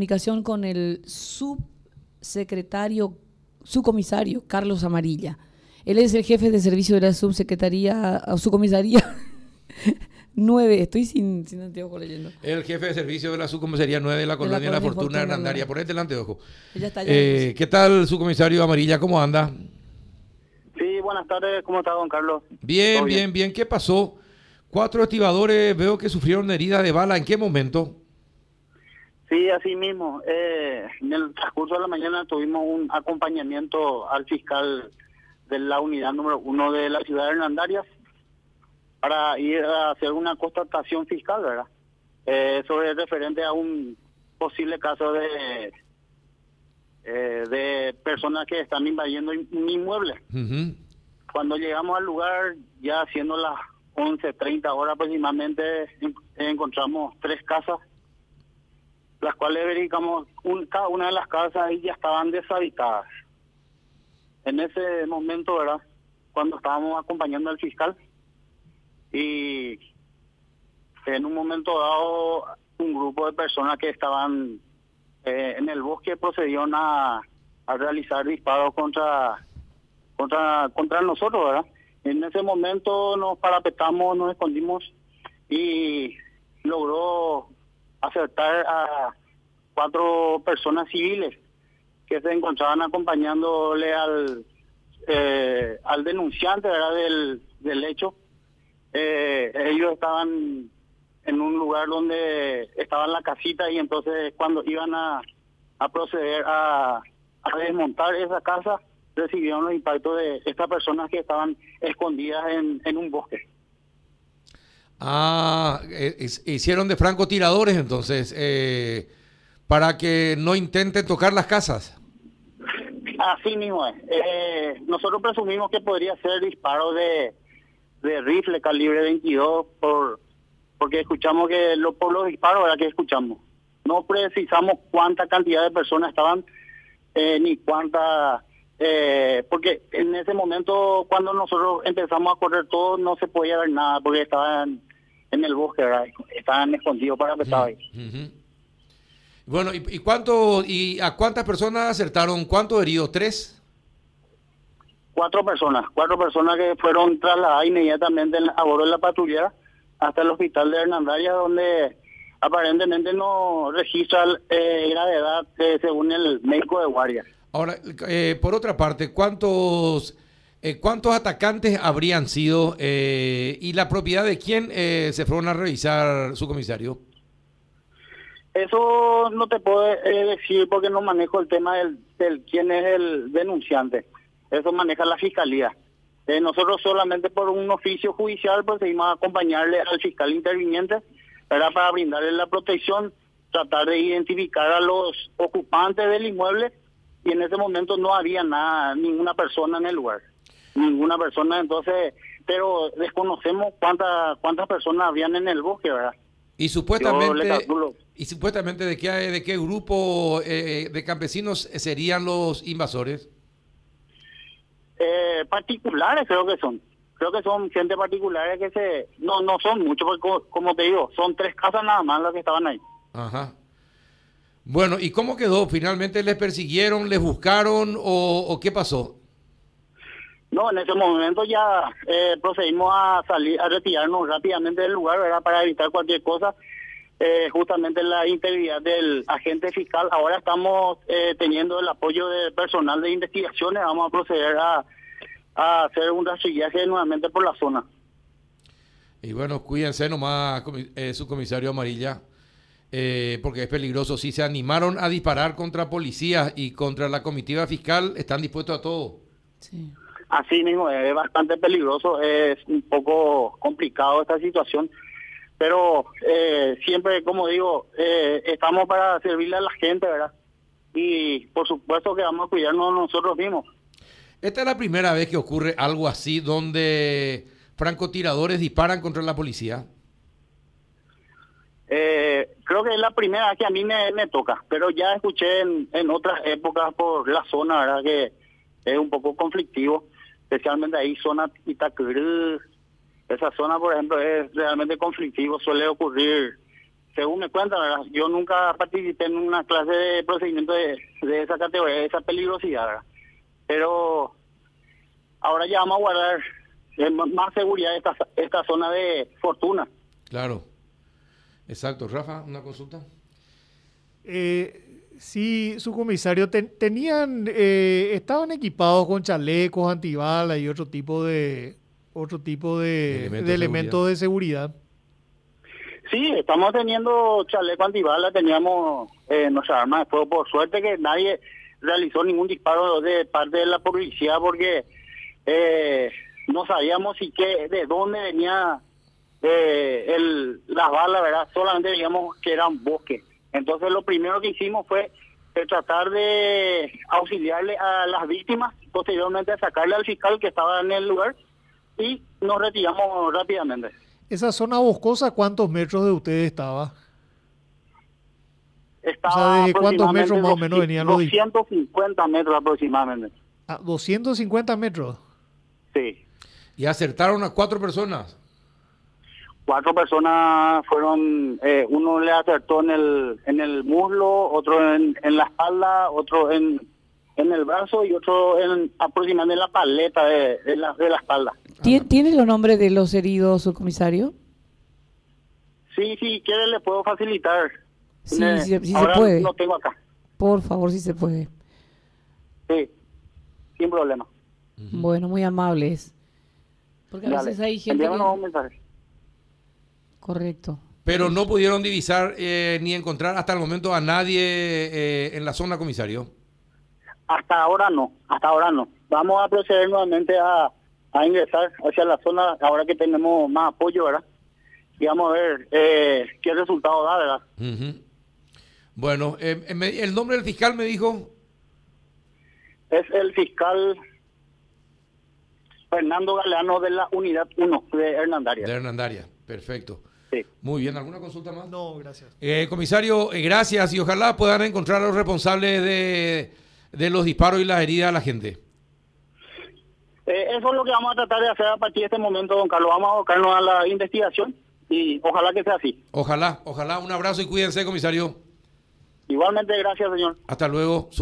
comunicación con el subsecretario, subcomisario Carlos Amarilla. Él es el jefe de servicio de la subsecretaría, o subcomisaría 9. Estoy sin, sin anteojo leyendo. El jefe de servicio de la subcomisaría 9 de la colonia de la, Fortuna Hernandaria. Ponete el anteojo. Ella está eh, ¿Qué tal, subcomisario Amarilla? ¿Cómo anda? Sí, buenas tardes. ¿Cómo está, don Carlos? Bien, bien, bien, ¿Qué pasó? Cuatro estibadores veo que sufrieron herida de bala. ¿En qué momento? Sí, así mismo. Eh, en el transcurso de la mañana tuvimos un acompañamiento al fiscal de la unidad número uno de la ciudad de Hernandarias para ir a hacer una constatación fiscal, ¿verdad? Eh, sobre referente a un posible caso de eh, de personas que están invadiendo un inmueble. Cuando llegamos al lugar, ya siendo las 11.30 horas aproximadamente, encontramos tres casas las cuales verificamos cada una de las casas ahí ya estaban deshabitadas. En ese momento, ¿verdad? Cuando estábamos acompañando al fiscal y en un momento dado un grupo de personas que estaban eh, en el bosque procedieron a, a realizar disparos contra contra contra nosotros, ¿verdad? En ese momento nos parapetamos, nos escondimos y logró acertar a cuatro personas civiles que se encontraban acompañándole al eh, al denunciante del, del hecho. Eh, ellos estaban en un lugar donde estaba la casita y entonces cuando iban a, a proceder a, a desmontar esa casa recibieron los impactos de estas personas que estaban escondidas en, en un bosque. Ah, eh, hicieron de francotiradores entonces, eh, para que no intenten tocar las casas. Así mismo es. Eh, nosotros presumimos que podría ser disparo de, rifle calibre 22 por porque escuchamos que lo, por los disparos era que escuchamos. No precisamos cuánta cantidad de personas estaban ni cuánta eh, porque en ese momento cuando nosotros empezamos a correr todo no se podía ver nada porque estaban en el bosque, estaban escondidos para estaba ahí. Bueno, ¿y, cuánto y a cuántas personas acertaron? ¿Cuántos heridos? ¿Tres? Cuatro personas, cuatro personas que fueron trasladadas inmediatamente a bordo de la patrullera hasta el hospital de Hernandarias donde aparentemente no registra eh, gravedad eh, según el médico de guardia. Ahora, eh, por otra parte, ¿cuántos, eh, ¿cuántos atacantes habrían sido eh, y la propiedad de quién se fueron a revisar su comisario? Eso no te puedo decir porque no manejo el tema del, quién es el denunciante. Eso maneja la fiscalía. nosotros solamente por un oficio judicial procedimos a acompañarle al fiscal interviniente era para brindarle la protección, tratar de identificar a los ocupantes del inmueble y en ese momento no había nada, ninguna persona en el lugar, ninguna persona, entonces, pero desconocemos cuántas cuántas personas habían en el bosque, ¿verdad? Y supuestamente, y supuestamente de qué de qué grupo eh, de campesinos serían los invasores? Eh, particulares creo que son. Creo que son gente particulares que se no no son muchos porque como te digo, son tres casas nada más las que estaban ahí. Ajá. Bueno, ¿y cómo quedó? ¿Finalmente les persiguieron, les buscaron o, qué pasó? No, en ese momento ya eh, procedimos a salir, a retirarnos rápidamente del lugar, ¿verdad? Para evitar cualquier cosa. Eh, justamente la integridad del agente fiscal. Ahora estamos eh, teniendo el apoyo del personal de investigaciones. Vamos a proceder a, a hacer un rastrillaje nuevamente por la zona. Y bueno, cuídense nomás, su comisario Amarilla. Eh, porque es peligroso. Si se animaron a disparar contra policías y contra la comitiva fiscal, están dispuestos a todo. Sí. Así mismo, es bastante peligroso, es un poco complicado esta situación, pero eh, siempre, como digo, eh, estamos para servirle a la gente, ¿verdad? Y por supuesto que vamos a cuidarnos nosotros mismos. Esta es la primera vez que ocurre algo así, donde francotiradores disparan contra la policía. Eh, creo que es la primera que a mí me, toca, pero ya escuché en, en, otras épocas por la zona, ¿verdad? Que es un poco conflictivo, especialmente ahí, zona Itacurú. Esa zona, por ejemplo, es realmente conflictivo, suele ocurrir según me cuentan, ¿verdad? yo nunca participé en una clase de procedimiento de, de esa categoría, de esa peligrosidad, ¿verdad? pero ahora ya vamos a guardar más seguridad esta, esta zona de fortuna. Claro. Exacto. Rafa, una consulta. Eh, sí, su comisario, ten- tenían, eh, estaban equipados con chalecos antibalas y otro tipo de otro tipo de, Elementos de de elementos de seguridad. Sí, estamos teniendo chaleco antibala, teníamos eh, nuestra arma de fuego. Por suerte que nadie realizó ningún disparo de parte de la policía porque eh, no sabíamos si que de dónde venía eh, el, las balas, ¿verdad? Solamente veíamos que era un bosque. Entonces lo primero que hicimos fue eh, tratar de auxiliarle a las víctimas, posteriormente sacarle al fiscal que estaba en el lugar y nos retiramos rápidamente. Esa zona boscosa, ¿cuántos metros de ustedes estaba? Estaba ¿desde cuántos aproximadamente metros más o menos venían los dis- 250 metros aproximadamente. A 250 metros. Sí. Y acertaron a cuatro personas. Cuatro personas fueron, eh, uno le acertó en el, en el muslo, otro en, en la espalda, otro en, en el brazo y otro en aproximadamente en la paleta de, de la, de la espalda. ¿Tie- ¿Tiene los nombres de los heridos, subcomisario? Sí, sí, quiere le puedo facilitar. Sí, Eh, sí, sí se puede. No tengo acá. Por favor, si se puede. Sí, sin problema. Bueno, muy amables. Porque a Dale, veces hay gente un que... mensaje. Correcto. Pero no pudieron divisar eh, ni encontrar hasta el momento a nadie eh, en la zona, comisario. Hasta ahora no, hasta ahora no. Vamos a proceder nuevamente a, a ingresar hacia la zona ahora que tenemos más apoyo, ¿verdad? Y vamos a ver eh, qué resultado da, ¿verdad? Ujú. Bueno, eh, eh, me- el nombre del fiscal me dijo. Es el fiscal Fernando Galeano de la Unidad 1 de Hernandaria. De Hernandaria. Perfecto. Sí. Muy bien, ¿alguna consulta más? No, gracias. Eh, comisario, eh, gracias y ojalá puedan encontrar a los responsables de, de los disparos y las heridas a la gente. Eh, eso es lo que vamos a tratar de hacer a partir de este momento, don Carlos. Vamos a abocarnos a la investigación y ojalá que sea así. Ojalá, ojalá. Un abrazo y cuídense, comisario. Igualmente, gracias, señor. Hasta luego. Su